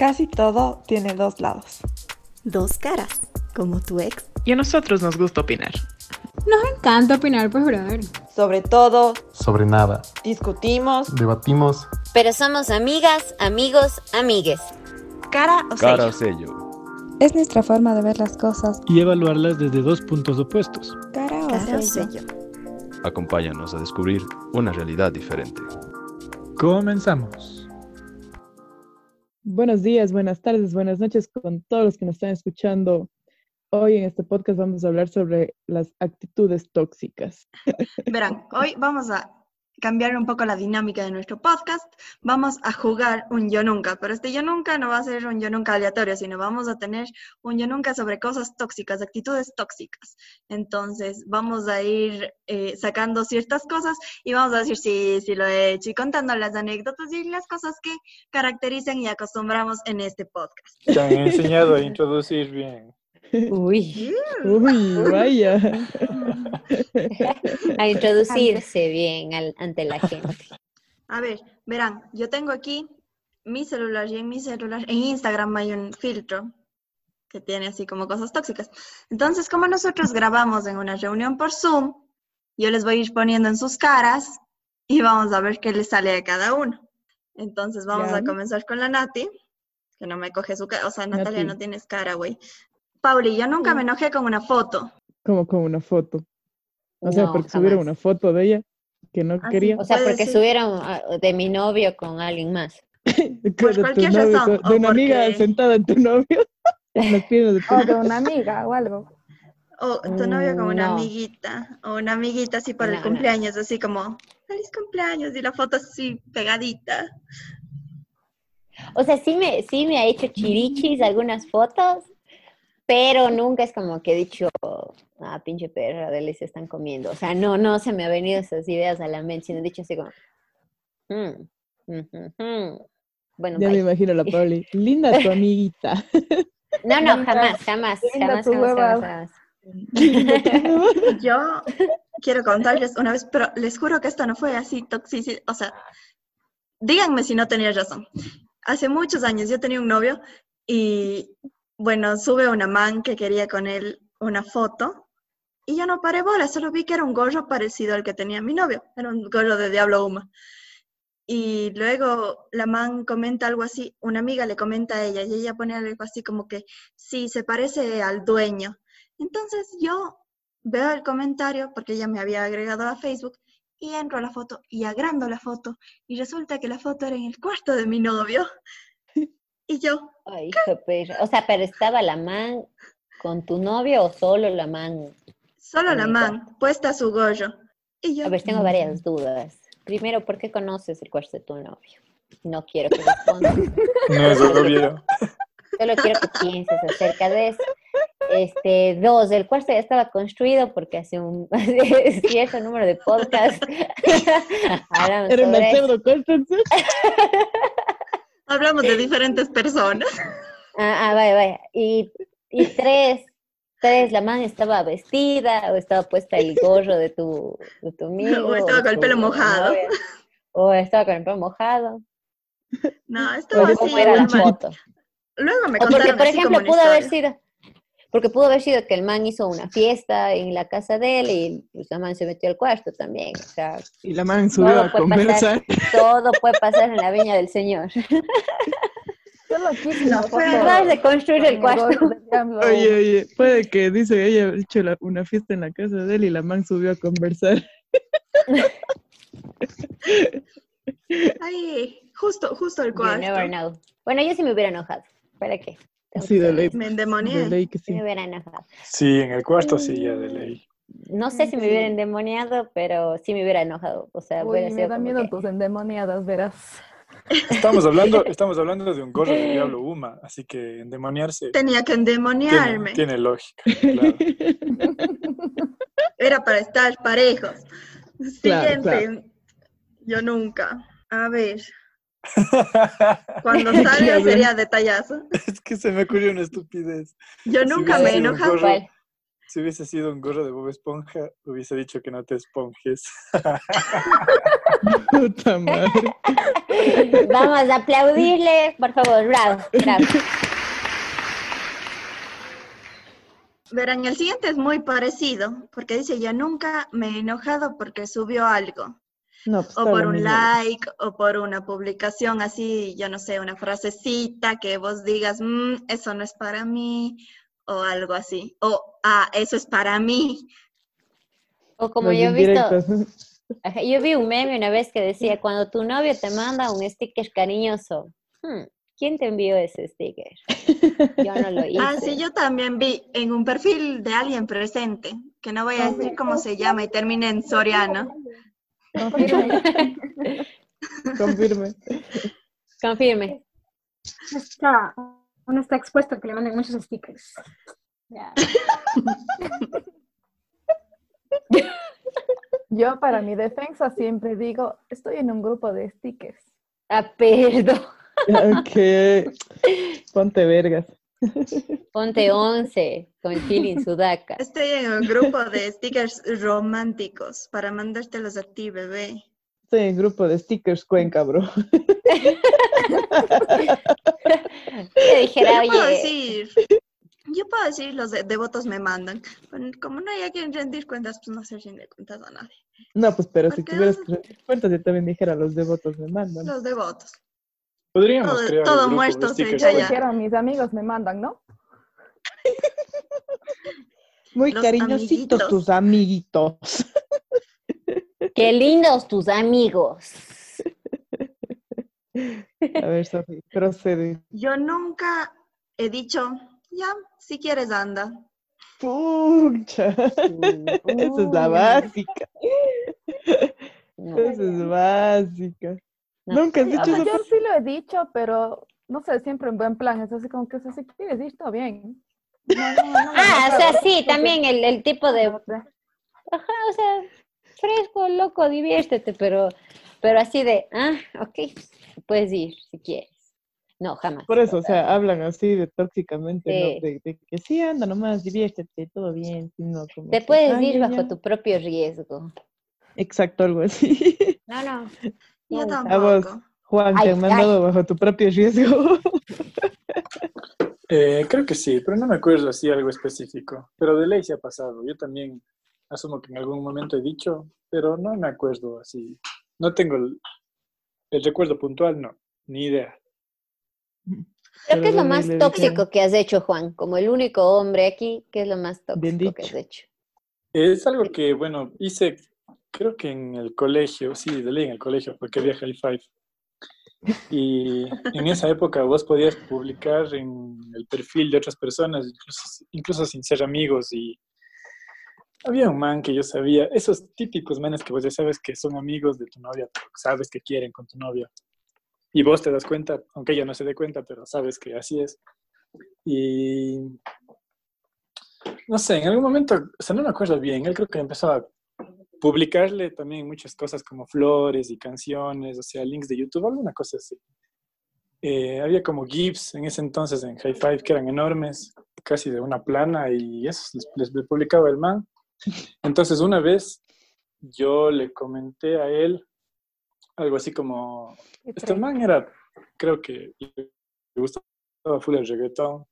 Casi todo tiene dos lados. Dos caras, como tu ex. Y a nosotros nos gusta opinar. Nos encanta opinar, pues, brother. Sobre todo, Sobre nada. discutimos. Debatimos. Pero somos amigas, amigos, amigues. Cara o Cara o sello. sello. Es nuestra forma de ver las cosas. y evaluarlas desde dos puntos opuestos. Cara o Cara o sello. sello. Acompáñanos a descubrir una realidad diferente. Comenzamos. Buenos días, buenas tardes, buenas noches con todos los que nos están escuchando. Hoy en este podcast vamos a hablar sobre las actitudes tóxicas. Verán, hoy vamos a cambiar un poco la dinámica de nuestro podcast. Vamos a jugar un yo nunca, pero este yo nunca no va a ser un yo nunca aleatorio, sino vamos a tener un yo nunca sobre cosas tóxicas, actitudes tóxicas. Entonces, vamos a ir eh, sacando ciertas cosas y vamos a decir si, si lo he hecho y contando las anécdotas y las cosas que caracterizan y acostumbramos en este podcast. Te han enseñado a introducir bien. Uy, Uy, vaya. a introducirse bien al- ante la gente. A ver, verán, yo tengo aquí mi celular y en mi celular, en Instagram hay un filtro que tiene así como cosas tóxicas. Entonces, como nosotros grabamos en una reunión por Zoom, yo les voy a ir poniendo en sus caras y vamos a ver qué les sale a cada uno. Entonces, vamos Ya. a comenzar con la Nati, que no me coge su cara, o sea, Natalia, Nati. no tienes cara, güey. Pauli, yo nunca me enojé con una foto. Como con una foto. O sea, No, porque subieron jamás. una foto de ella que no Ah, sí, quería. O sea, porque subieron ah, de mi novio con alguien más. por de tu cualquier novio, razón, de o una amiga sentada en tu novio. en las piernas de tu O de una amiga o algo. O tu novio con una No. amiguita, o una amiguita así por No, el no. cumpleaños, así como, feliz cumpleaños, y la foto así pegadita. O sea, sí me, sí me ha hecho chirichis algunas fotos, pero nunca es como que he dicho, ah, pinche perra, de se están comiendo. O sea, no, no se me han venido esas ideas a la mente, sino he dicho así como, "Mm, mm, mm, mm". bueno, Ya me bye. imagino la Pauli. Linda tu amiguita. No, no, jamás, jamás, linda jamás, tu jamás, jamás, jamás. Yo quiero contarles una vez, pero les juro que esto no fue así tóxico, o sea, díganme si no tenía razón. Hace muchos años yo tenía un novio y, bueno, sube una man que quería con él una foto y yo no paré bola, solo vi que era un gorro parecido al que tenía mi novio, era un gorro de Diablo Uma. Y luego la man comenta algo así, una amiga le comenta a ella y ella pone algo así como que sí, se parece al dueño. Entonces yo veo el comentario porque ella me había agregado a Facebook y entro a la foto y agrando la foto y resulta que la foto era en el cuarto de mi novio. Y yo, Ay, hijo de perra. O sea, pero estaba la man con tu novio o solo la man solo la man, puesta su gorro. Y yo, A ver, tengo varias dudas. Primero, ¿por qué conoces el cuarto de tu novio? No quiero que respondas. No es obvio. Solo quiero que pienses acerca de eso. Este, dos, el cuarto ya estaba construido porque hace un cierto número de podcasts Era hablamos de diferentes personas. Ah, ah, vaya, vaya. Y, y tres, tres, la man estaba vestida o estaba puesta el gorro de tu, de tu amigo. O estaba con el pelo mojado. novia, O estaba con el pelo mojado. No, estaba Oye, así. ¿Cómo era la foto? Luego me O porque, por ejemplo, pudo haber sido, porque pudo haber sido que el man hizo una fiesta en la casa de él y pues, la man se metió al cuarto también. O sea, Y la man subió todo a puede conversar. pasar, todo puede pasar en la viña del Señor. Solo quise No, de construir el cuarto. Oye, oye, puede que dice ella ha hecho la- una fiesta en la casa de él y la man subió a conversar. Ay, justo, justo el You never cuarto. know. Bueno, yo sí me hubiera enojado. ¿Para qué? Sí, de ley. Me De endemonié. ley que Sí me hubiera enojado. Sí, en el cuarto sí, ya de ley. No sé si me hubiera endemoniado, pero sí me hubiera enojado. O sea, Uy, hubiera me sido da miedo que- tus endemoniadas, verás. Estamos hablando, estamos hablando de un gorro de Diablo Uma, así que endemoniarse Tenía que endemoniarme. tiene lógica. Claro. Era para estar parejos. Claro, Siguiente. Yo nunca. A ver, cuando ven. sería detallazo. es que se me ocurrió una estupidez. Yo nunca me enojado. gorro- si hubiese sido un gorro de Bob Esponja, hubiese dicho que no te esponjes. Puta madre. Vamos a aplaudirle, por favor, bravo, bravo. Verán, el siguiente es muy parecido, porque dice, yo nunca me he enojado porque subió algo. No, pues O por un like, o por una publicación así, yo no sé, una frasecita que vos digas, "Mm, eso no es para mí, o algo así. O, ah, eso es para mí. O como Los yo he visto, Yo vi un meme una vez que decía, cuando tu novio te manda un sticker cariñoso, hmm, ¿quién te envió ese sticker? Yo no lo hice. Ah, sí, yo también vi en un perfil de alguien presente, que no voy a decir cómo se llama y termina en Soriano. Confirme. Confirme. Está, uno está expuesto a que le manden muchos stickers. Ya. Yo para mi defensa siempre digo, estoy en un grupo de stickers. Ah, perdón. Ok. Ponte vergas. Ponte 11 con feeling sudaca. Estoy en un grupo de stickers románticos para mandártelos a ti, bebé. Estoy en grupo de stickers Cuenca, bro. Yo dijera, Yo puedo oye, decir, yo puedo decir, los de- devotos me mandan. Como no hay a quien rendir cuentas, pues no se rinde cuentas a nadie. No, pues pero si tuvieras que rendir cuentas, yo también dijera los devotos me mandan. Los devotos. Podríamos Todo- crear todo un grupo muerto de se ya. dijeron, mis amigos me mandan, ¿no? Muy Los cariñositos amiguitos. tus amiguitos. qué lindos tus amigos. A ver, Sofi, procede. Yo nunca he dicho, ya, si quieres anda. Pucha. Esa es la básica. No, Esa es básica. No. Nunca has dicho O sea, eso. yo sí lo he dicho, pero no sé, siempre en buen plan. Es así como que, o sea, si quieres ir, todo bien. No, no, Ah, o sea, sí, también el, el tipo de, O sea, ajá, o sea, fresco, loco, diviértete, pero, pero así de, ah, ok, puedes ir si quieres. No, jamás. Por eso, o sea, hablan así de tóxicamente, Sí. ¿no? De, de que sí, anda nomás, diviértete, todo bien. sino como Te que, puedes "Ay, ir bajo ya". tu propio riesgo. Exacto, algo así. No, no. Yo Nunca. A vos, tampoco. Juan, Ay, te han mandado bajo tu propio riesgo. Eh, creo que sí, pero no me acuerdo así algo específico. Pero de ley se ha pasado. Yo también asumo que en algún momento he dicho, pero no me acuerdo así. No tengo el, el recuerdo puntual, no, ni idea. Creo que es lo más tóxico que has hecho, Juan. Como el único hombre aquí, ¿qué es lo más tóxico que has hecho? Es algo que, bueno, hice, creo que en el colegio, sí, de ley en el colegio, porque había High Five. Y en esa época vos podías publicar en el perfil de otras personas, incluso, incluso sin ser amigos. Y había un man que yo sabía, esos típicos manes que vos ya sabes que son amigos de tu novia, sabes que quieren con tu novia. Y vos te das cuenta, aunque ella no se dé cuenta, pero sabes que así es. Y no sé, en algún momento, o sea, no me acuerdo bien, él creo que empezó a publicarle también muchas cosas como flores y canciones, o sea, links de YouTube, alguna cosa así. Eh, había como GIFs en ese entonces en High Five que eran enormes, casi de una plana, y eso les, les publicaba el man. Entonces, una vez yo le comenté a él algo así como, este man era, creo que le gustaba full el reggaetón,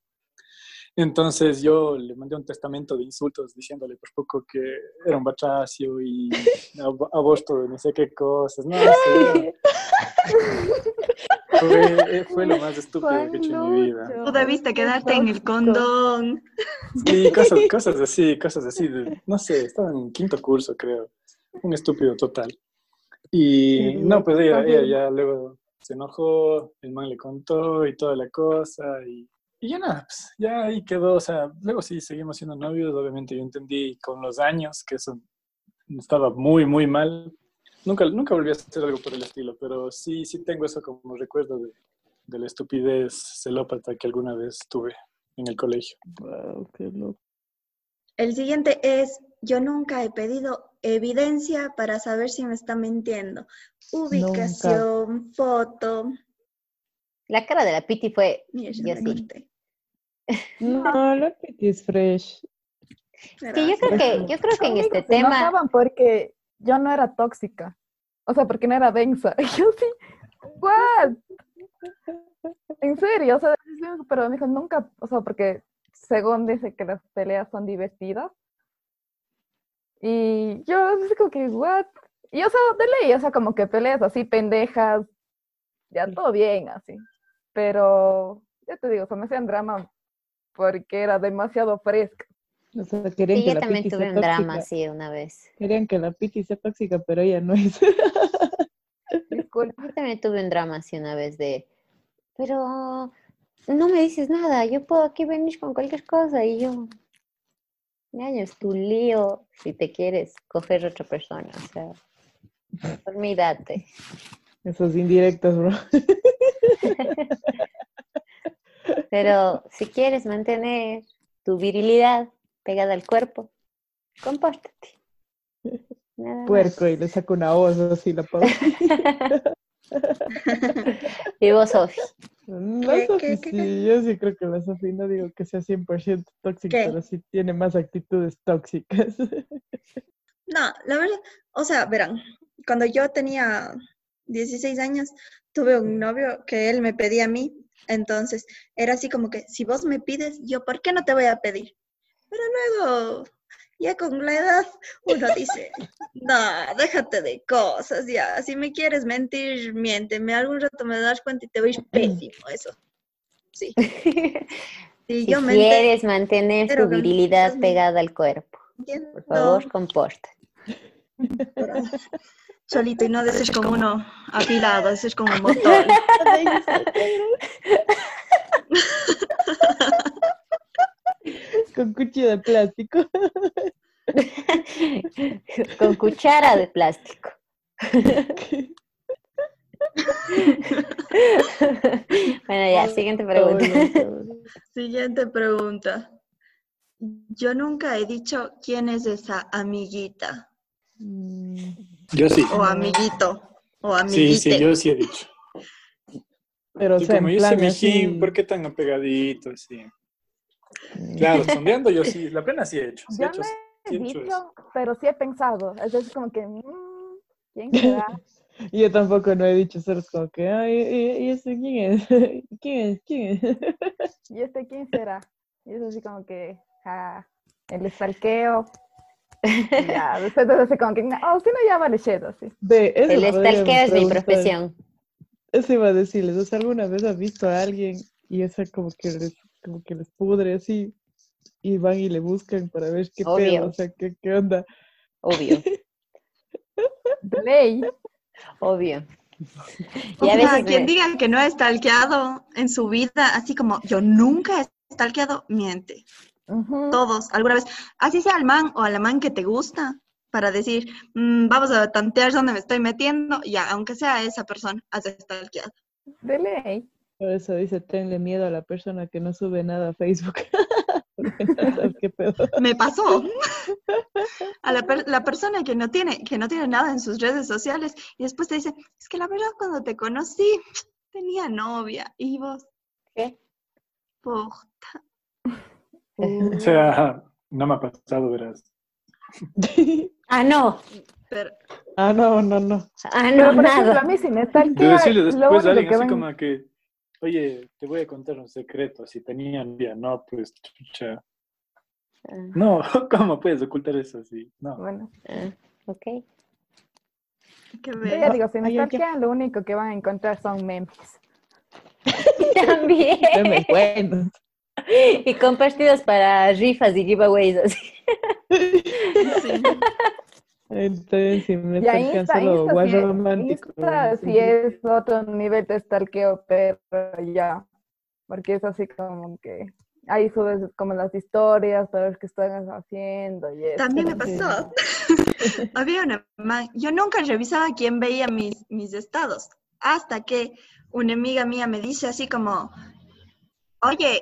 entonces yo le mandé un testamento de insultos diciéndole por poco que era un batracio y ab- aborto de no sé qué cosas. No, sé. Fue, fue lo más estúpido que he hecho en mi vida. Tú debiste quedarte en el condón. Sí, cosas, cosas así, cosas así. de- no sé, estaba en quinto curso, creo. Un estúpido total. Y no, pues ella, ella ya luego se enojó, el man le contó y toda la cosa. Y, y ya nada, pues ya ahí quedó. O sea, luego sí seguimos siendo novios. Obviamente yo entendí con los años que eso estaba muy, muy mal. Nunca, nunca volví a hacer algo por el estilo, pero sí, sí tengo eso como recuerdo de, de la estupidez celópata que alguna vez tuve en el colegio. Wow, qué loco. El siguiente es, yo nunca he pedido evidencia para saber si me está mintiendo. Ubicación, foto. La cara de la Piti fue, Mira, yo sí. No, la Piti es fresh. Sí, yo creo que, yo creo que en este Se tema, enojaban porque yo no era tóxica. O sea, porque no era densa. Y Yo sí, ¿what? En serio, o sea, pero me dijo, nunca, o sea, porque según dice que las peleas son divertidas. Y yo así como que, ¿what? Y o sea, de ley, o sea, como que peleas así pendejas, ya todo bien, así. Pero, ya te digo, o sea, me hacían drama porque era demasiado fresca. O sea, querían sí, que yo la también tuve un drama así una vez. Querían que la Piti sea tóxica, pero ella no es. Disculpa. Yo también tuve un drama así una vez de, pero no me dices nada, yo puedo aquí venir con cualquier cosa y yo, ñaño, es tu lío si te quieres coger otra persona, o sea, olvídate. Esos indirectos, bro. Pero si quieres mantener tu virilidad pegada al cuerpo, compórtate. Nada más. Puerco y le saco una voz así la pausa. Y vos, Sofi. La ¿Qué, Sofi qué, qué, sí, yo sí creo que la Sofi no digo que sea 100% tóxica, ¿Qué? pero sí tiene más actitudes tóxicas. No, la verdad, o sea, verán, cuando yo tenía 16 años, tuve un novio que él me pedía a mí, entonces era así como que, si vos me pides, yo, ¿por qué no te voy a pedir? Pero luego, ya con la edad, uno dice, no, déjate de cosas, ya, si me quieres mentir, miénteme, algún rato me das cuenta y te voy a ir pésimo, eso. Sí, sí, Si me quieres mantener tu virilidad pegada al cuerpo, por favor, compórtate. Solito y no de ser como uno afilado, de ser como un motor. Con cuchillo de plástico. Con cuchara de plástico. bueno, ya, siguiente pregunta. Siguiente pregunta. Yo nunca he dicho quién es esa amiguita Mm, Yo sí. o amiguito o Sí, amiguite. sí, yo sí he dicho. Pero, o Y sea, como en yo soy mijín, ¿por qué tan apegadito? Sí. Claro, sondeando yo sí, la pena sí he hecho. Sí he Yo hecho, no sí he he hecho eso. dicho, pero sí he pensado. Es decir, como que, mm, ¿quién será? Yo tampoco no he dicho, es como que, ay, ¿y, y ese quién es? ¿Quién es? ¿Quién es? ¿Y este quién será? Y es así como que, ja, el estalqueo. Ya, después es así como que, oh, usted no llama lechedo, así. Ve, eso El stalkeo es mi profesión. Eso iba a decirles, o sea, ¿alguna vez has visto a alguien y esa como que les, como que les pudre así y van y le buscan para ver qué Obvio. pedo, o sea, qué, qué onda? Obvio, Ley. obvio. O Y a sea, veces quien me- diga que no ha stalkeado en su vida, así como yo nunca he stalkeado, miente. Todos, alguna vez. Así sea al man o a la man que te gusta, para decir, "Mm, vamos a tantear dónde me estoy metiendo, ya, aunque sea esa persona, has stalkeado. De ley. Por eso dice, tenle miedo a la persona que no sube nada a Facebook. Porque no sabes qué pedo. Me pasó. A la, per- la persona que no tiene, que no tiene nada en sus redes sociales y después te dice, es que la verdad cuando te conocí tenía novia y vos, ¿Qué? puta. O sea, no me ha pasado, verás. Ah, no. Pero, ah, no, no, no. Ah, Pero, no, por ejemplo, a nada. mí si me De stalkea, decirle después a alguien que así como que, oye, te voy a contar un secreto, si tenía novia, no, pues, chucha. Ah, No, ¿cómo puedes ocultar eso así? No. Bueno, ah, ok. qué yo bello. ya digo, si me stalkean, lo único que van a encontrar son memes. También. Buenos. Y compartidos para rifas y giveaways así. Sí. Entonces, si me Ya Insta, Insta, guay sí, romántico. Insta sí. sí es otro nivel de stalkeo, pero ya, porque es así como que ahí subes como las historias para ver qué están haciendo y eso. También me pasó. Había una man, yo nunca revisaba quién veía mis, mis estados, hasta que una amiga mía me dice así como, oye,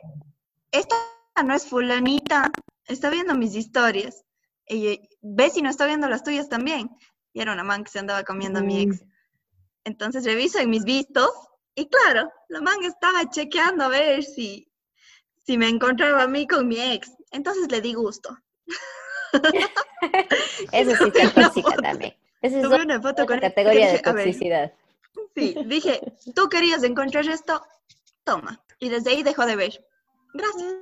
esta no es fulanita, está viendo mis historias. Y yo, ve si no está viendo las tuyas también. Y era una man que se andaba comiendo a mi ex. Entonces reviso en mis vistos y claro, la man estaba chequeando a ver si, si me encontraba a mí con mi ex. Entonces le di gusto. Eso sí está tóxica también. Esa es Tuve una foto con categoría de ver, toxicidad. Sí, dije, tú querías encontrar esto, toma. Y desde ahí dejó de ver. Gracias.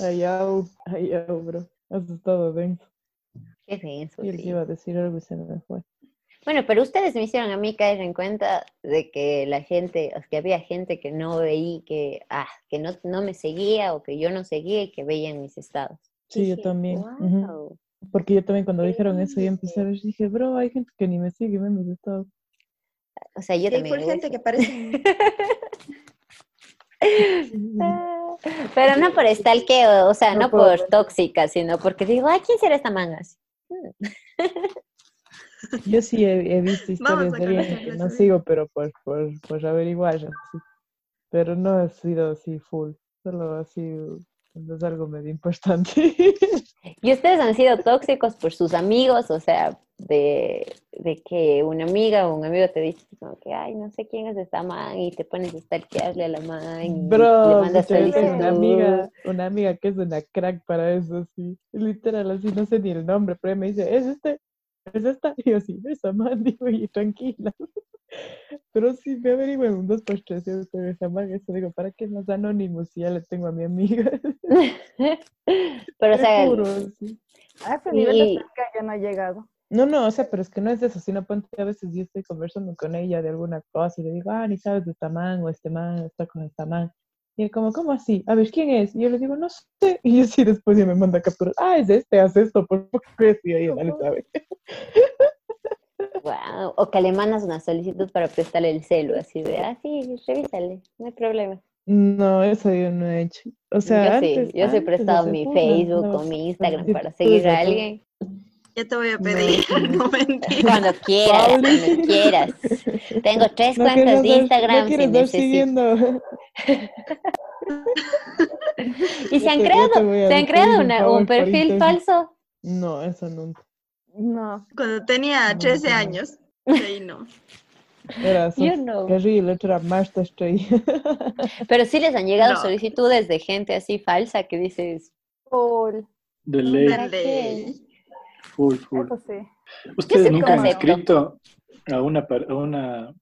Ay, au, ay, au, bro. Has estado denso. Qué denso, Y él sí. iba a decir algo y se me fue. Bueno, pero ustedes me hicieron a mí caer en cuenta de que la gente, o que había gente que no veía, que, ah, que no, no me seguía o que yo no seguía y que veían mis estados. Sí, yo también. "Guau". Porque yo también cuando dijeron eso, yo empecé a ver, dije, bro, hay gente que ni me sigue, ve mis estados. O sea, yo Sí, también. full hago gente eso. que parece... Pero no por stalkeo, o sea, No no, por- por tóxica, sino porque digo, ay, ¿quién será esta manga? Yo sí he, he visto historias de alguien que no sigo, pero por, por, por averiguar. Pero no he sido así full, solo así cuando es algo medio importante. Y ustedes han sido tóxicos por sus amigos, o sea, de, de que una amiga o un amigo te dice como que, ay, no sé quién es esta man, y te pones a stalkearle a la man, y le Bro, mandas una amiga, una amiga que es una crack para eso, sí. Literal, así, no sé ni el nombre, pero ella me dice, ¿es este? ¿Es esta? Y yo, sí, esa man, digo, y tranquila. Pero sí, me averigüen un dos por tres, yo tengo esa man, eso digo, ¿para qué más anónimo si ya le tengo a mi amiga? Pero, o sea, juro, sí. A ese nivel de Y- cerca ya no he llegado. No, no, o sea, pero es que no es de eso, sino ponte a veces yo estoy conversando con ella de alguna cosa y le digo, ah, ni sabes de esta man o este man está con esta man. Y él como, ¿cómo así? A ver, ¿quién es? Y yo le digo, no sé. Y yo sí después ya me manda capturas, ah, es este, haz esto, por poco y ella no le sabe. Guau, O que le mandas una solicitud para prestarle el celu, así de, ah, sí, revísale, no hay problema. No, eso yo no he hecho. O sea, yo sí, antes, yo sí he antes, prestado mi Facebook o mi Instagram para seguir a alguien. Ya te voy a pedir, no mentira. Cuando quieras, cuando quieras. Tengo tres No cuentas de dar- Instagram no si siguiendo. Y se Yo han yo creado, se han creado un perfil falso. No, eso nunca. No. Cuando tenía No, 13 no. años. Ahí no. Era Yo Sof- no. Era Marta Stray. Pero sí les han llegado No. solicitudes de gente así falsa que dices, Full. De ley, full, full. Eso sí. ¿Ustedes nunca han escrito a una, a una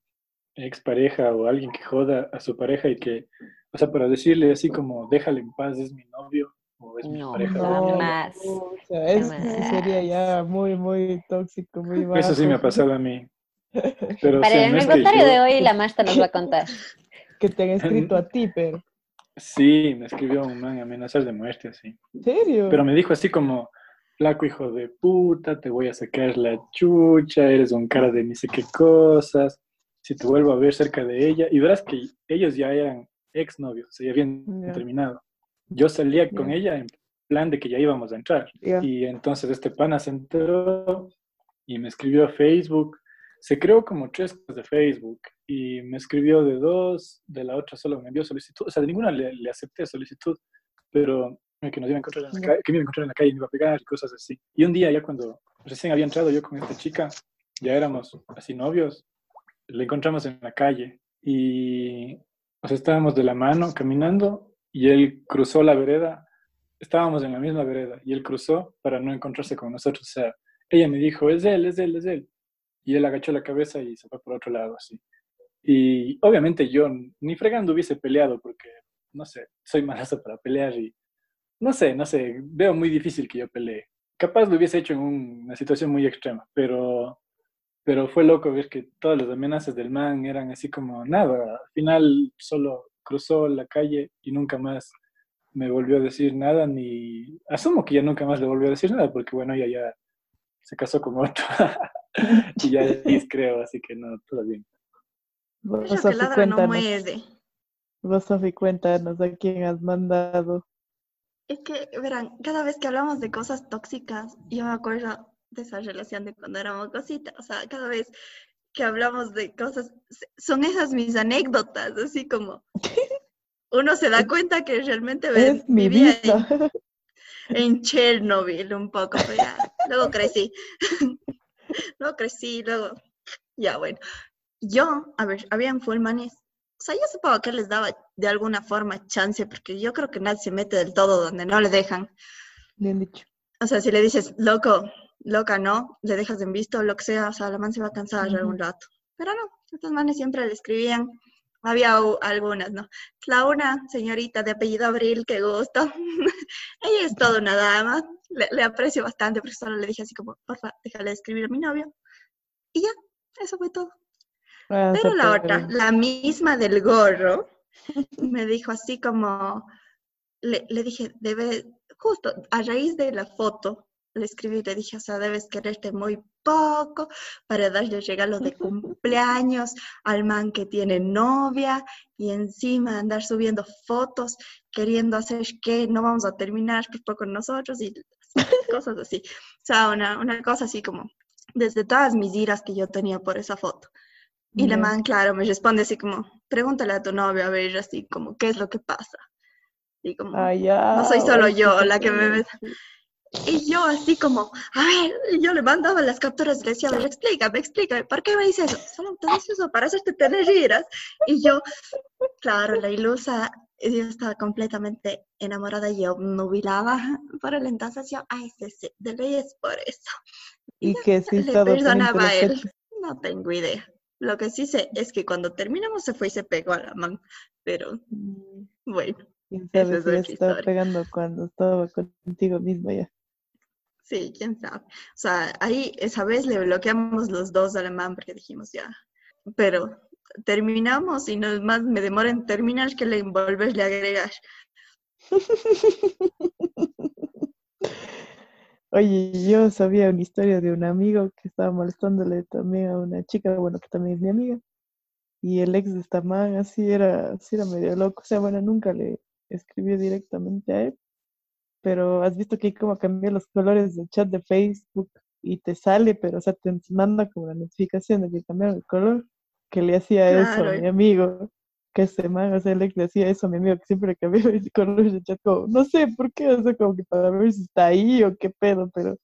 expareja o a alguien que joda a su pareja y que, o sea, para decirle así como, déjale en paz, es mi novio o es mi No, pareja? Mi novia"? jamás. O sea, eso sí sería ya muy, muy tóxico, muy bajo. Eso sí me ha pasado a mí. Pero, Para el yo- de hoy, la Marta nos va a contar. Que te han escrito a ti, pero. Sí, me escribió un man amenazas de muerte, así. ¿En serio? Pero me dijo así como, flaco hijo de puta, te voy a sacar la chucha, eres un cara de ni sé qué cosas, si te vuelvo a ver cerca de ella. Y verás que ellos ya eran exnovios, o sea, ya habían terminado. Yo salía con ella en plan de que ya íbamos a entrar. Y entonces este pana se enteró y me escribió a Facebook. Se creó como tres de Facebook y me escribió de dos, de la otra solo me envió solicitud. O sea, de ninguna le, le acepté solicitud, pero que nos iba a encontrar en la calle, que me iba a encontrar en la calle y me iba a pegar y cosas así. Y un día ya cuando recién había entrado yo con esta chica, ya éramos así novios, le encontramos en la calle y o sea, estábamos de la mano caminando y él cruzó la vereda, estábamos en la misma vereda y él cruzó para no encontrarse con nosotros. O sea, ella me dijo, es él, es él, es él. Y él agachó la cabeza y se fue por otro lado así. Y obviamente yo ni fregando hubiese peleado porque, no sé, soy malazo para pelear y no sé, no sé, veo muy difícil que yo pelee. Capaz lo hubiese hecho en un- una situación muy extrema, pero, pero fue loco ver que todas las amenazas del man eran así como nada. Al final solo cruzó la calle y nunca más me volvió a decir nada, ni asumo que ya nunca más le volvió a decir nada, porque bueno, ella ya se casó con otro y ya es, creo, así que no, todo bien. Vos, Sofi, no cuéntanos. muerde. Vos, Sofi, cuéntanos a quién has mandado. Es que, verán, cada vez que hablamos de cosas tóxicas, yo me acuerdo de esa relación de cuando éramos cositas. O sea, cada vez que hablamos de cosas, son esas mis anécdotas, así como uno se da cuenta que realmente Es mi vida. en, en Chernobyl un poco, pero ya, luego crecí. luego crecí, luego, ya bueno. Yo, a ver, habían full manes. O sea, yo supongo que les daba de alguna forma chance, porque yo creo que nadie se mete del todo donde no le dejan. Bien dicho. o sea, si le dices, loco, loca, no, le dejas en visto, lo que sea, o sea, la man se va a cansar ya algún rato. Pero no, estas manes siempre le escribían. Había algunas, ¿no? La una señorita de apellido Abril, qué gusto. Ella es toda una dama. Le, le aprecio bastante, pero solo le dije así como, porfa, déjale de escribir a mi novio. Y ya, eso fue todo. Ah, Pero la otra, bien. la misma del gorro, me dijo así como, le, le dije, debe, justo a raíz de la foto, le escribí, le dije, o sea, debes quererte muy poco para darle regalos de cumpleaños al man que tiene novia y encima andar subiendo fotos queriendo hacer que no vamos a terminar pues, con nosotros y cosas así. O sea, una, una cosa así como, desde todas mis iras que yo tenía por esa foto. Y la Ya. man, claro, me responde así como, pregúntale a tu novio a ver así como, ¿qué es lo que pasa? Y como, Ah, ya, no soy solo yo la que me... Y yo así como, a ver, y yo le mandaba las capturas y le decía, a ver, explícame, explícame, ¿por qué me dices eso? Solo te dices eso para hacerte tener iras. Y yo, claro, la ilusa, yo estaba completamente enamorada y yo nubilaba por el entonces yo, ay, sí, sí, de ley es por eso. Y que sí, Le perdonaba a él. No tengo idea. Lo que sí sé es que cuando terminamos se fue y se pegó a la man. Pero bueno, Quién sabe es si estaba pegando cuando estaba contigo misma ya. Sí, quién sabe. O sea, ahí esa vez le bloqueamos los dos a la man porque dijimos ya. Pero terminamos y no más me demora en terminar que le volverle a agregar. Oye, yo sabía una historia de un amigo que estaba molestándole también a una chica, bueno, que también es mi amiga. Y el ex de esta man así era, así era medio loco. O sea, bueno, nunca le escribió directamente a él. Pero has visto que hay como cambiar los colores del chat de Facebook y te sale, pero o sea, te manda como la notificación de que cambiaron el color, que le hacía eso a mi amigo. Que ese man, o sea, el ex le hacía eso a mi amigo, que siempre cambiaba el color del chat, como, no sé por qué, o sea, como que para ver si está ahí o qué pedo, pero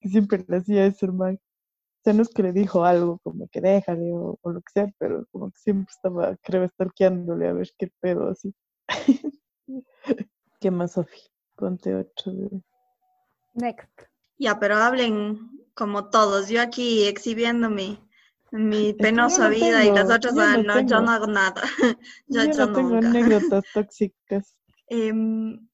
que siempre le hacía eso, hermano. O sea, no es que le dijo algo como que déjale o, o lo que sea, pero como que siempre estaba, creo, stalkeándole a ver qué pedo así. ¿Qué más, Sofi? Ponte otro de... Next. Ya, pero hablen como todos. Yo aquí exhibiendo mi, penosa no vida y las otras, yo no no, yo no hago nada. Yo, Yo yo no tengo nunca. anécdotas tóxicas. Em,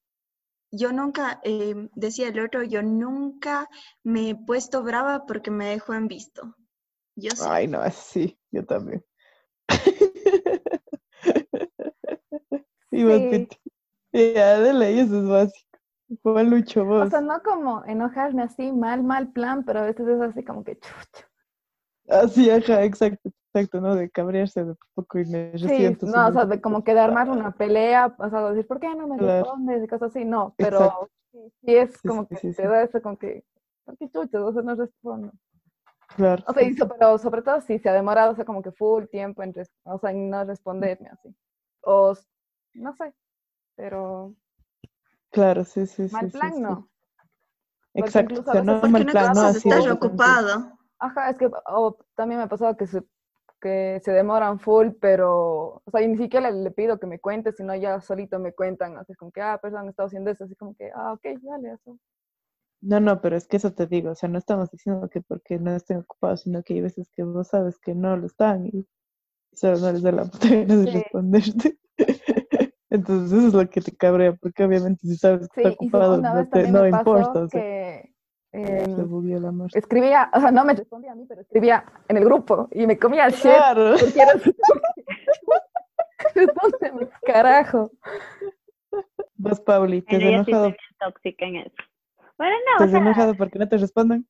yo nunca, em, decía el otro, yo nunca me he puesto brava porque me dejó en visto. Yo sí. Ay, no, sí, yo también. Y vos, Sí. Piti. Ya, de ley, eso es básico. Juan Lucho, O vos. sea, no como enojarme así, mal, mal plan, pero a veces es así como que chucho. Así, ajá, exacto, exacto, ¿no? De cabrearse de poco y me Sí, resiento. no, o sea, de- como que de armar una pelea, o sea, decir, ¿por qué no me Claro. respondes? Y cosas así, no, pero Exacto. sí, es como sí, que sí, te sí. da eso como que, ¿por qué chuchas? O sea, no respondo. Claro. O sea, y so- pero sobre todo si se ha demorado, o sea, como que full tiempo en, o sea, en no responderme así. O, no sé, pero Claro, sí, sí, sí. mal sí, plan sí. no. Porque Exacto, incluso o a sea, veces no Porque mal plan, no así repente. ocupado. Ajá, es que o también me ha pasado que se, que se demoran full, pero, o sea, y ni siquiera le, le pido que me cuente, sino ya solito me cuentan, así como que, ah, perdón, he estado haciendo eso, así como que, ah, ok, dale, eso. No, no, pero es que eso te digo, o sea, no estamos diciendo que porque no estén ocupados, sino que hay veces que vos sabes que no lo están y solo no les da la gana de responderte. Entonces eso es lo que te cabrea, porque obviamente si sabes que Sí, está ocupado, no, vez te, también no me pasó importa, o sea, que se em, bugueó la muerte. escribía, o sea, no me respondía a mí, pero escribía en el grupo y me comía el shit Claro. porque carajo. Vos, Pauli, ¿te has Bueno, yo sí soy enojado, bien tóxica en eso. Bueno, no, te o has sea, enojado porque no te respondan?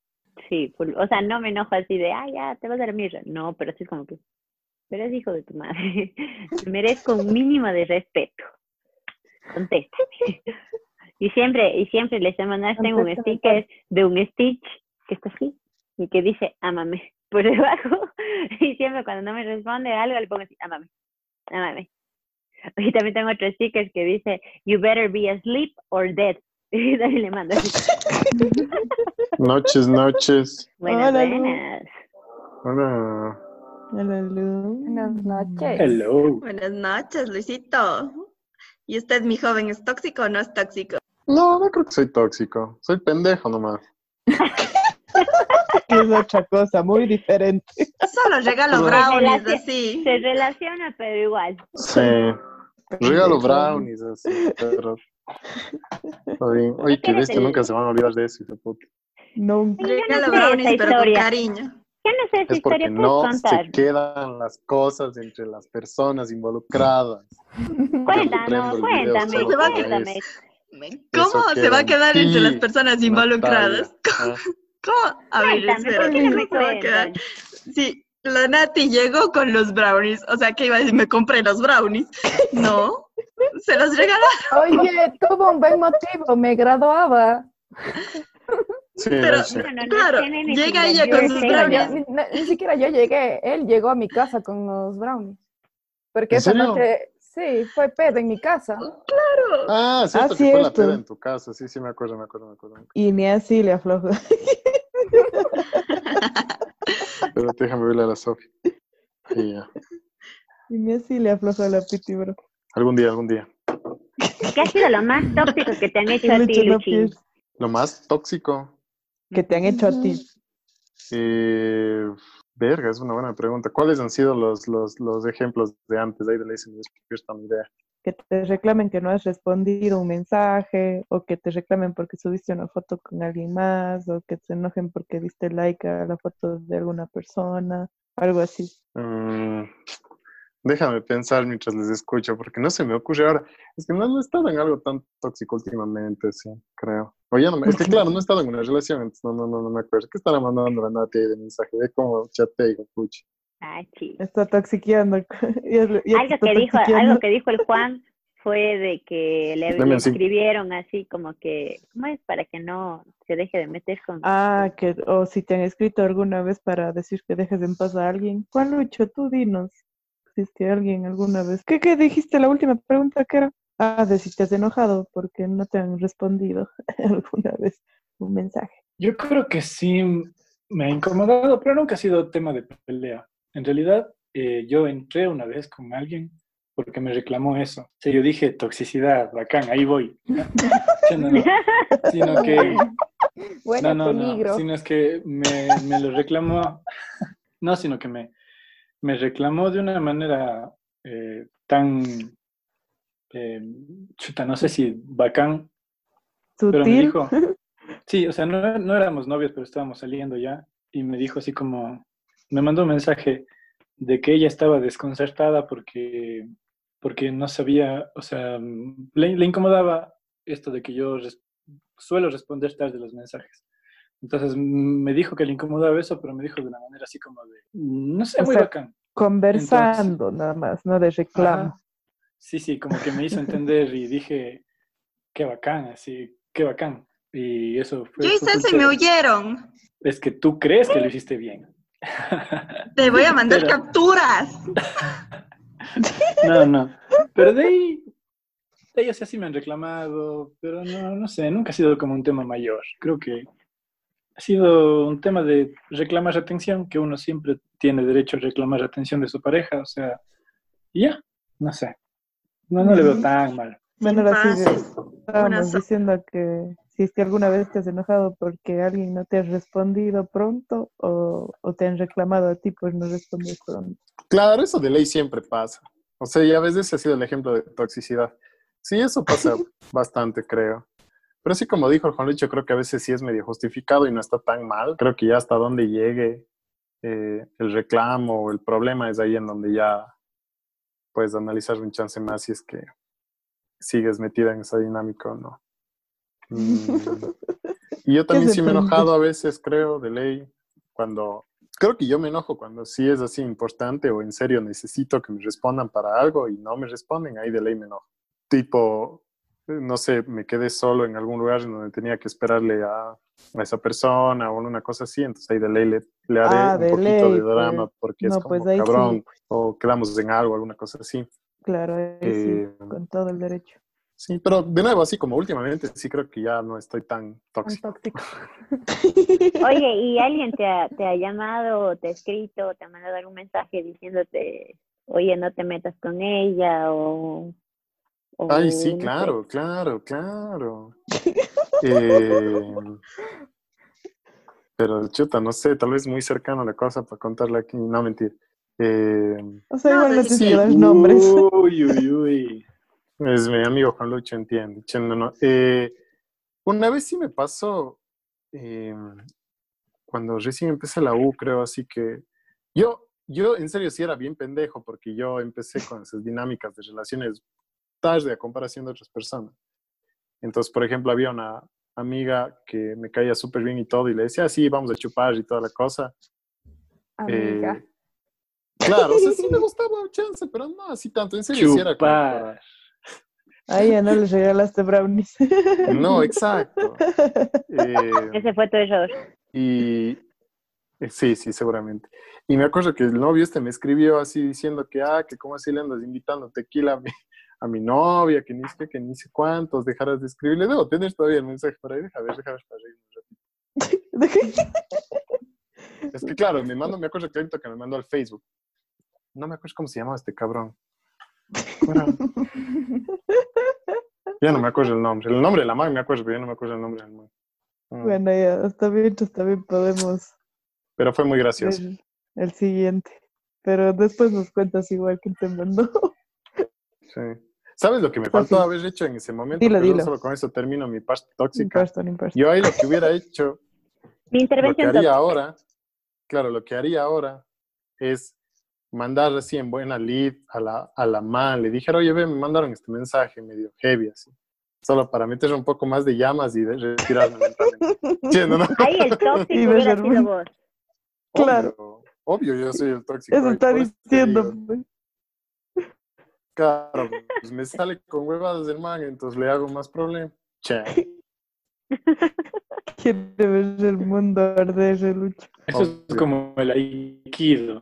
sí, o sea, no me enojo así de, ah, ya, te vas a dormir. No, pero sí es como que, pero es hijo de tu madre. Merezco un mínimo de respeto. Contéstame. Y siempre, y siempre les tengo un sticker de un Stitch que está así y que dice, ámame, por debajo. Y siempre cuando no me responde algo le pongo así, ámame, ámame. Y también tengo otro sticker que dice, you better be asleep or dead. Y también le mando así. Noches, noches. Buenas, Hola, buenas. Hola. Hola, Lu. Buenas noches. Hello. Buenas noches, Luisito. ¿Y usted, mi joven, es tóxico o no es tóxico? No, no creo que soy tóxico. Soy pendejo nomás. Es otra cosa muy diferente. Solo regalo Se brownies así. Se relaciona, pero igual. Sí. Regalo brownies así, pero. Está bien. Oye, que bestia, nunca se van a olvidar de eso, puta. Nunca. Regalo brownies, pero con cariño. Yo no sé esa Es porque historia, puedes no contar. se quedan las cosas entre las personas involucradas. Cuéntanos, el video cuéntame, cuéntame. ¿Cómo Eso se va a queda quedar en entre las personas involucradas? Natalia. ¿Cómo? A ver, Cuéntame, espera, ¿por qué no ¿cómo se va a quedar? Sí, la Nati llegó con los brownies. O sea, que iba a decir, me compré los brownies. No, se los regalaron. Oye, tuvo un buen motivo, me graduaba. Sí, Pero, sí. No, claro, ni llega ella con sus. Pero yo- brownies. ni, ni siquiera yo llegué, él llegó a mi casa con los brownies. Porque ¿En esa serio? noche, sí, fue pedo en mi casa. Ah, cierto Ah, que fue la peda en tu casa. Sí, sí, me acuerdo, me acuerdo, me acuerdo. Y ni así le aflojo. Pero déjame verle a la Sofía. Y ya. Y ni así le aflojo a la piti, bro. Algún día, algún día. ¿Qué ha sido lo más tóxico que te han hecho a ti, Luchi? Lo más tóxico. Que te han hecho a ti. Eh, verga, es una buena pregunta. ¿Cuáles han sido los, los, los ejemplos de antes? Ahí de la idea. Que te reclamen que no has respondido un mensaje, o que te reclamen porque subiste una foto con alguien más, o que se enojen porque diste like a la foto de alguna persona, algo así. Mm, déjame pensar mientras les escucho, porque no se me ocurre ahora. Es que no, no he estado en algo tan tóxico últimamente, sí, creo. O ya no me- es que claro, no he estado en una relación, entonces no, no, no, no me acuerdo. ¿Qué estará mandando la Nati ahí de mensaje? Ve cómo chatea, de pucha. Ah, sí. Está toxiqueando. Ya- ya te Algo que dijo, algo que dijo el Juan fue de que le, escribieron así como que, ¿cómo es? Para que no se deje de meter con... Ah, que, o si te han escrito alguna vez para decir que dejes en paz a alguien. Juan Lucho, tú dinos. Si es que alguien alguna vez. ¿Qué, qué dijiste la última pregunta que era? Ah, de si te has enojado porque no te han respondido alguna vez un mensaje. Yo creo que sí me ha incomodado, pero nunca ha sido tema de pelea. En realidad, eh, yo entré una vez con alguien porque me reclamó eso. O sea, yo dije, toxicidad, bacán, ahí voy. Sí, no, no. Sino que, Bueno, no, no, no, peligro. sino es que me, me lo reclamó, no, sino que me, me reclamó de una manera eh, tan, eh, chuta, no sé si bacán, pero me Sutil. dijo, sí, o sea, no, no éramos novios, pero estábamos saliendo ya, y me dijo así como, me mandó un mensaje de que ella estaba desconcertada porque, porque no sabía, o sea, le, le incomodaba esto de que yo res- suelo responder tarde los mensajes. Entonces me dijo que le incomodaba eso, pero me dijo de una manera así como de, no sé, O muy sea, bacán. Conversando nada más, no de reclamo. Ajá. Sí, sí, como que me hizo entender y dije, qué bacán, así, qué bacán. Y eso fue... Yo hice eso y me huyeron. Es que tú crees que lo hiciste bien. Te voy a mandar Pero- capturas. No, no. Pero de ahí, de ahí, o sea, sí me han reclamado, pero no, no sé, nunca ha sido como un tema mayor. Creo que ha sido un tema de reclamar atención, que uno siempre tiene derecho a reclamar atención de su pareja, o sea, y ya, no sé. No, no le veo tan mal. Bueno, ahora sí estábamos diciendo que si es que alguna vez te has enojado porque alguien no te ha respondido pronto o, o te han reclamado a ti por no responder pronto. Claro, eso de ley siempre pasa. O sea, y a veces ha sido el ejemplo de toxicidad. Sí, eso pasa bastante, creo. Pero sí, como dijo el Juan Lucho, creo que a veces sí es medio justificado y no está tan mal. Creo que ya hasta donde llegue eh, el reclamo o el problema es ahí en donde ya puedes analizar un chance más si es que sigues metida en esa dinámica o no. Mm. Y yo también sí me he enojado a veces, creo, de ley, cuando... Creo que yo me enojo cuando sí es así importante o en serio necesito que me respondan para algo y no me responden, ahí de ley me enojo. Tipo, no sé, me quedé solo en algún lugar en donde tenía que esperarle a, a esa persona o una cosa así, entonces ahí de ley le, le haré Ah, un de poquito ley, de drama pues. porque es como pues sí. cabrón o quedamos en algo, alguna cosa así. Claro, ahí Eh, sí, con todo el derecho. Sí, pero de nuevo, así como últimamente, sí creo que ya no estoy tan Tan tóxico. tóxico. Oye, ¿y alguien te ha, te ha llamado, o te ha escrito, te ha mandado algún mensaje diciéndote, oye, no te metas con ella, o, Ay, sí, o no sé. claro, claro, claro. Eh, pero chuta, no sé, tal vez muy cercano la cosa para contarla aquí. No, mentir. Eh, O sea, igual no te sí. los nombres. Uy, uy, uy. es mi amigo Juan Lucho, entiende. No, no. Eh, una vez sí me pasó, eh, cuando recién empecé la U, creo, así que yo, yo en serio sí era bien pendejo porque yo empecé con esas dinámicas de relaciones tarde a comparación de otras personas. Entonces, por ejemplo, había una amiga que me caía súper bien y todo y le decía, "Ah, sí, vamos a chupar y toda la cosa. Amiga. Eh, claro, o sea, sí me gustaba chance, pero no así tanto. En serio, sí era como Chupar. para- A ella no le regalaste brownies. No, exacto. Eh, Ese fue tu error. Y eh, sí, sí, seguramente. Y me acuerdo que el novio este me escribió así diciendo que, ah, que cómo así le andas invitando tequila a mi, a mi novia, que ni sé que ni sé cuántos, dejarás de escribirle. Debo tener todavía el mensaje por ahí, deja ver, deja ver para un ratito. Es que claro, me mando, me acuerdo clarito que me mandó al Facebook. No me acuerdo cómo se llamaba este cabrón. Ya no me acuerdo el nombre. El nombre de la madre me acuerdo, pero ya no me acuerdo el nombre del man. Mm. Bueno, ya, está bien, está bien, podemos Pero fue muy gracioso. el siguiente. Pero después nos cuentas igual que te mandó. Sí. ¿Sabes lo que me Pues faltó sí. haber hecho en ese momento? Dilo, dilo. Solo con eso termino mi parte tóxica. Impuesto, no impuesto. Yo ahí lo que hubiera hecho, Mi lo que intervención haría tóxica. ahora, claro, lo que haría ahora es mandar así en buena lead a la, a la man. Le dijera, oye, ve, me mandaron este mensaje medio heavy así. Solo para meter un poco más de llamas y de retirarme mentalmente. Sí, ¿no? no? Ahí el tóxico hubiera sido vos. Claro. Obvio, obvio, yo soy el tóxico. Eso está por eso te diciendo. digo. Claro, pues me sale con huevadas del man, entonces le hago más problema. Che. Quiere ver el mundo arder, Lucho. Eso es como el aikido.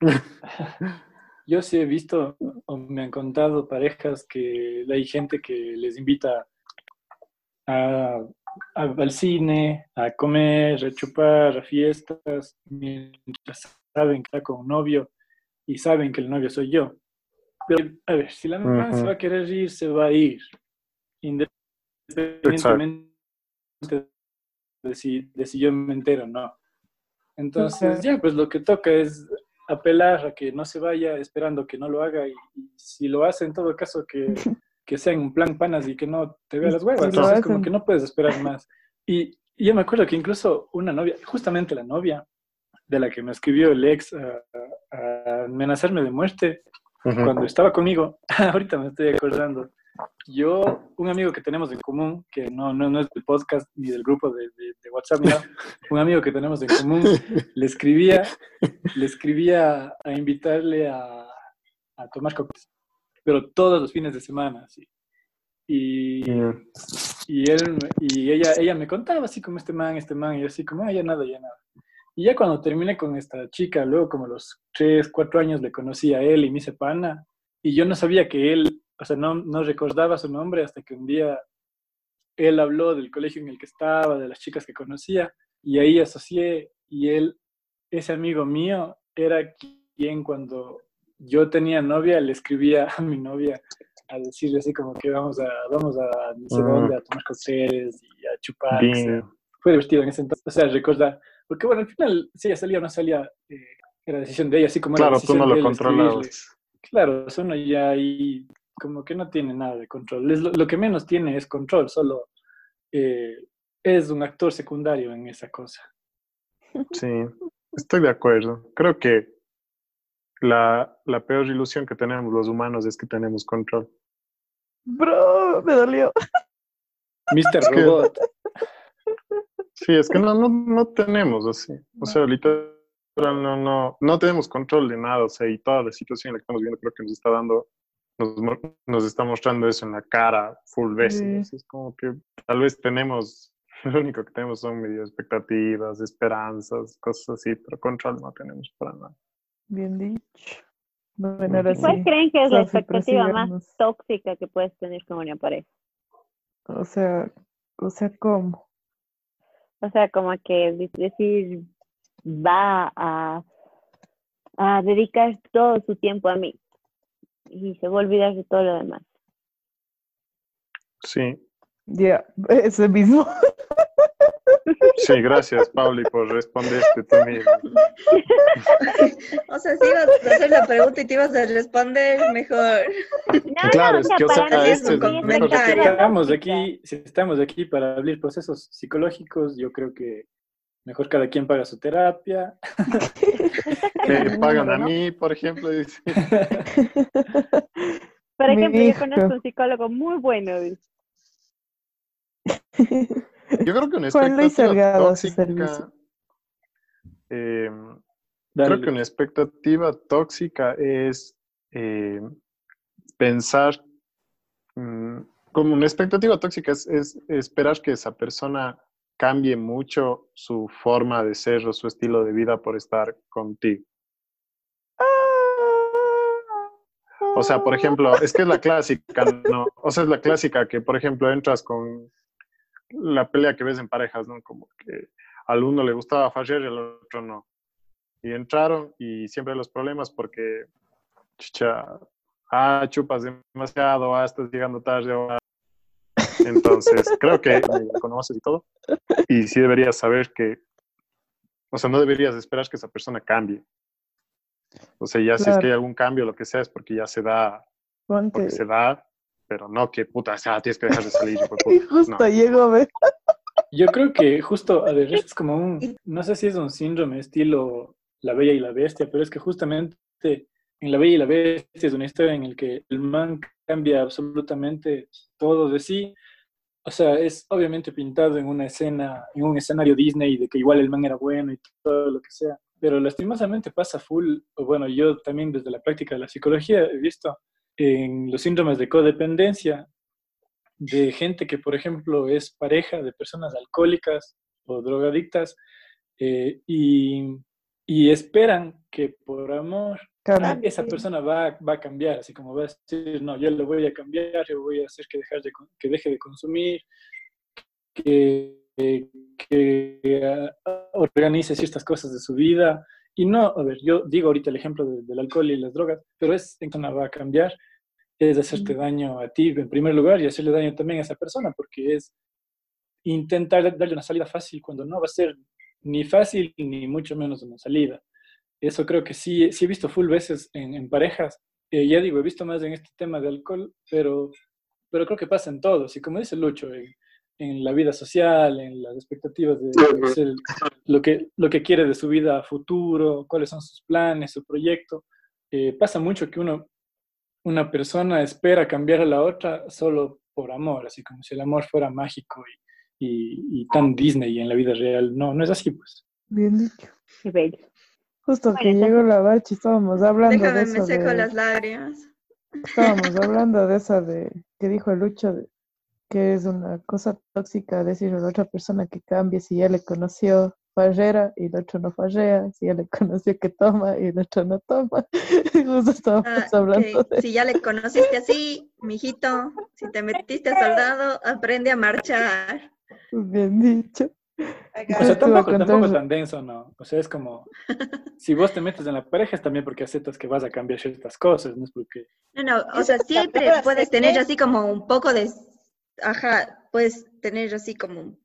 Yo sí he visto o me han contado parejas que hay gente que les invita a, a- al cine, a comer, a chupar, a fiestas, mientras saben que está con un novio y saben que el novio soy yo. Pero, a ver, si la mamá se Ujú. va a querer ir, se va a ir. Independientemente de si, de si yo me entero o no. Entonces, Ujú. ya, pues lo que toca es apelar a que no se vaya esperando que no lo haga y, y si lo hace, en todo caso, que, que sea en un plan panas y que no te vea las huevas. Entonces, como que no puedes esperar más. Y, y yo me acuerdo que incluso una novia, justamente la novia de la que me escribió el ex a, a- a amenazarme de muerte, Cuando estaba conmigo, ahorita me estoy acordando, yo, un amigo que tenemos en común, que no, no, no es del podcast ni del grupo de, de- de WhatsApp, nada, un amigo que tenemos en común, le escribía, le escribía a invitarle a, a tomar cócteles, pero todos los fines de semana, así. Y, Mm. y, él, y ella, ella me contaba así como este man, este man, y yo así como, ah, ya nada, ya nada. Y ya cuando terminé con esta chica, luego como a los tres, cuatro años le conocí a él y me hice pana, y yo no sabía que él, o sea, no, no recordaba su nombre hasta que un día él habló del colegio en el que estaba, de las chicas que conocía, y ahí asocié, y él, ese amigo mío, era quien cuando yo tenía novia, le escribía a mi novia a decirle así como que vamos a, vamos a no sé Mm. dónde, a tomar cócteles y a chupar. fue divertido en ese entonces, o sea, recordar, porque bueno, al final, si ella salía o no salía, eh, era decisión de ella, así como era Claro, tú decisión no de lo controlabas. Claro, eso uno ya ahí como que no tiene nada de control. Es lo, lo que menos tiene es control, solo eh, es un actor secundario en esa cosa. Sí, estoy de acuerdo. Creo que la, la peor ilusión que tenemos los humanos es que tenemos control. Bro, me dolió. Mr. que- Robot. Sí, es que no, no, no tenemos así. O sea, literal, no, no, no tenemos control de nada. O sea, y toda la situación en la que estamos viendo creo que nos está dando, nos, nos está mostrando eso en la cara full veces. Sí. Es como que tal vez tenemos, lo único que tenemos son medio expectativas, esperanzas, cosas así, pero control no tenemos para nada. Bien dicho. Bueno, ahora ¿Cuál sí. creen que es la expectativa más tóxica que puedes tener con una pareja? O sea, o sea, ¿cómo? O sea, como que decir, va a, a dedicar todo su tiempo a mí y se va a olvidar de todo lo demás. Sí. Ya, es el mismo sí, gracias, Pauli, por responderte tú mismo. O sea, si ibas a hacer la pregunta y te ibas a responder mejor. Claro, es que, o sea, este es mejor Si estamos aquí, si estamos aquí para abrir procesos psicológicos, yo creo que mejor cada quien paga su terapia. me pagan a mí, por ejemplo. dice. Por ejemplo, yo conozco un psicólogo muy bueno. dice. Yo creo que una expectativa su tóxica. eh, creo que una expectativa tóxica es eh, pensar, mm, como una expectativa tóxica es, es esperar que esa persona cambie mucho su forma de ser o su estilo de vida por estar contigo. O sea, por ejemplo, es que es la clásica, ¿no? O sea, es la clásica que, por ejemplo, entras con la pelea que ves en parejas, ¿no? Como que al uno le gustaba Fajer y al otro no. Y entraron y siempre los problemas porque, chicha, ah, chupas demasiado, ah, estás llegando tarde, ah. Entonces, creo que me conoces y todo. Y sí deberías saber que, o sea, no deberías esperar que esa persona cambie. O sea, ya si es que hay algún cambio, lo que sea, es porque ya se da, porque se da, pero no que puta, o sea, tienes que dejar de salir. Y justo No. llegó a ver. Yo creo que justo, a ver, es como un, no sé si es un síndrome estilo La Bella y la Bestia, pero es que justamente en La Bella y la Bestia es una historia en la que el man cambia absolutamente todo de sí. O sea, es obviamente pintado en una escena, en un escenario Disney de que igual el man era bueno y todo lo que sea. Pero lastimosamente pasa full, o bueno, yo también desde la práctica de la psicología he visto en los síndromes de codependencia, de gente que, por ejemplo, es pareja de personas alcohólicas o drogadictas eh, y, y esperan que por amor esa persona va, va a cambiar, así como va a decir, no, yo le voy a cambiar, yo voy a hacer que, dejar de, que deje de consumir, que, que ah, organice ciertas cosas de su vida. Y no, a ver, yo digo ahorita el ejemplo de- del alcohol y las drogas, pero es en que va a cambiar, es hacerte daño a ti en primer lugar y hacerle daño también a esa persona, porque es intentar darle una salida fácil cuando no va a ser ni fácil ni mucho menos una salida. Eso creo que sí, sí he visto full veces en, en parejas. Eh, ya digo, he visto más en este tema de alcohol, pero, pero creo que pasa en todos. Y como dice Lucho, en, en la vida social, en las expectativas de, de ser lo, que, lo que quiere de su vida a futuro, cuáles son sus planes, su proyecto. Eh, pasa mucho que uno, una persona espera cambiar a la otra solo por amor, así como si el amor fuera mágico y, y, y tan Disney en la vida real. No, no es así, pues. Bien dicho. Qué bello. Justo que llegó la Barchi, estábamos hablando de Déjame, eso. me seco de- las lágrimas. Estábamos hablando de esa de que dijo el Lucho de que es una cosa tóxica decirle a la otra persona que cambie si ya le conoció farrera y el otro no farrea, si ya le conoció que toma y el otro no toma. Justo estábamos Ah, hablando ok. de Si ya le conociste así, mijito, si te metiste a soldado, aprende a marchar. bien dicho. O sea, tampoco, tampoco tan denso, ¿no? O sea, es como, si vos te metes en la pareja es también porque aceptas que vas a cambiar ciertas cosas, no es porque... No, no, o sea, siempre puedes tener así como un poco de, ajá, puedes tener así como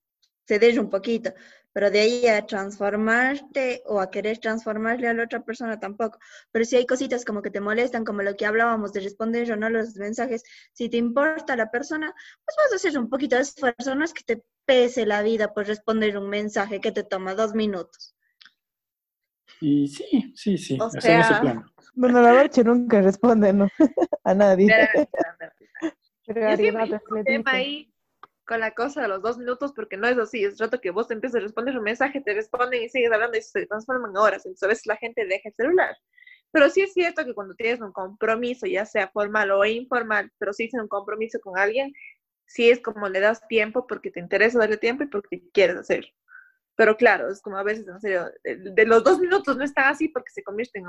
ceder un poquito, pero de ahí a transformarte o a querer transformarle a la otra persona tampoco. Pero si hay cositas como que te molestan, como lo que hablábamos de responder o no los mensajes, si te importa la persona, pues vas a hacer un poquito de esfuerzo, no es que te pese la vida por responder un mensaje que te toma dos minutos. Y sí, sí, sí, O sea, en ese. Bueno, la nunca responde, ¿no? a nadie. Yo siempre un tema ahí con la cosa de los dos minutos, porque no es así. Es rato que vos te empiezas a responder un mensaje, te responden y sigues hablando y se transforma en horas. Entonces a veces la gente deja el celular. Pero sí es cierto que cuando tienes un compromiso, ya sea formal o informal, pero sí es un compromiso con alguien, sí es como le das tiempo porque te interesa darle tiempo y porque quieres hacerlo. Pero claro, es como a veces, en serio, de, de los dos minutos no está así porque se convierte en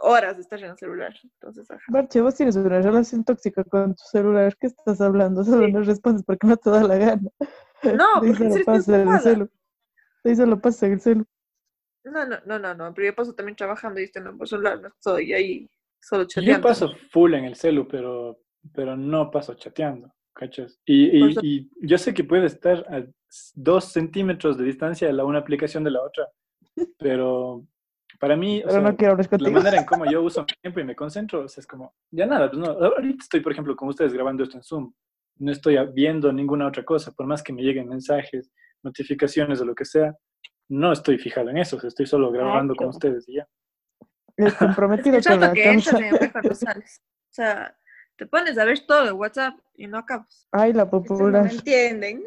horas de estar en el celular. Entonces, ajá. Barchi, vos tienes una relación tóxica con tu celular. ¿Qué estás hablando? Solo no respondes porque no te da la gana. No, De ahí porque en pasa el ocupada. celu. De ahí solo pasa el celu. No, no, no, no, no, pero yo paso también trabajando y estoy en el celular, no estoy ahí solo Yo chateando. paso full en el celu, pero, pero no paso chateando. ¿cachas? Y, y, yo sé que puede estar a dos centímetros de distancia la una aplicación de la otra, pero para mí, o Pero no sea, quiero hablar la manera en cómo yo uso mi tiempo y me concentro, o sea, es como, ya nada, pues no, ahorita estoy, por ejemplo, con ustedes grabando esto en Zoom, no estoy viendo ninguna otra cosa, por más que me lleguen mensajes, notificaciones o lo que sea, no estoy fijado en eso, o sea, estoy solo grabando con Exacto. ustedes y ya. Es comprometido con la que entras cancha. en el cuando sales. O sea, te pones a ver todo de WhatsApp y no acabas. Ay, la no popular. me entienden.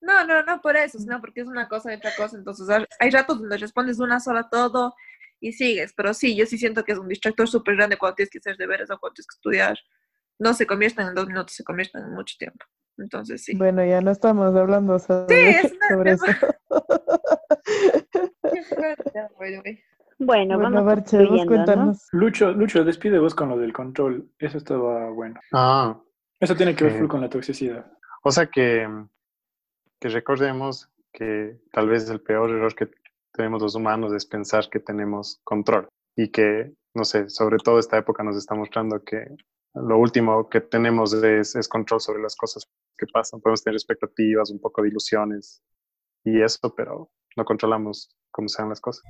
No, no, no por eso, sino porque es una cosa y otra cosa. Entonces, hay- ratos donde respondes una sola a todo y sigues. Pero sí, yo sí siento que es un distractor súper grande cuando tienes que hacer deberes o cuando tienes que estudiar. No se convierten en dos minutos, se convierten en mucho tiempo. Entonces, sí. Bueno, ya no estamos hablando sobre, es una- sobre eso. Bueno, Bueno, vamos Barche, vos concluyendo, ¿no? cuéntanos. Lucho, Lucho, despide vos con lo del control, eso estaba bueno. Ah, Eso tiene que ver Sí. con la toxicidad. o sea que, que recordemos que tal vez el peor error que tenemos los humanos es pensar que tenemos control y que, no sé, sobre todo esta época nos está mostrando que lo último que tenemos es, es control sobre las cosas que pasan. Podemos tener expectativas, un poco de ilusiones y eso, pero no controlamos cómo sean las cosas.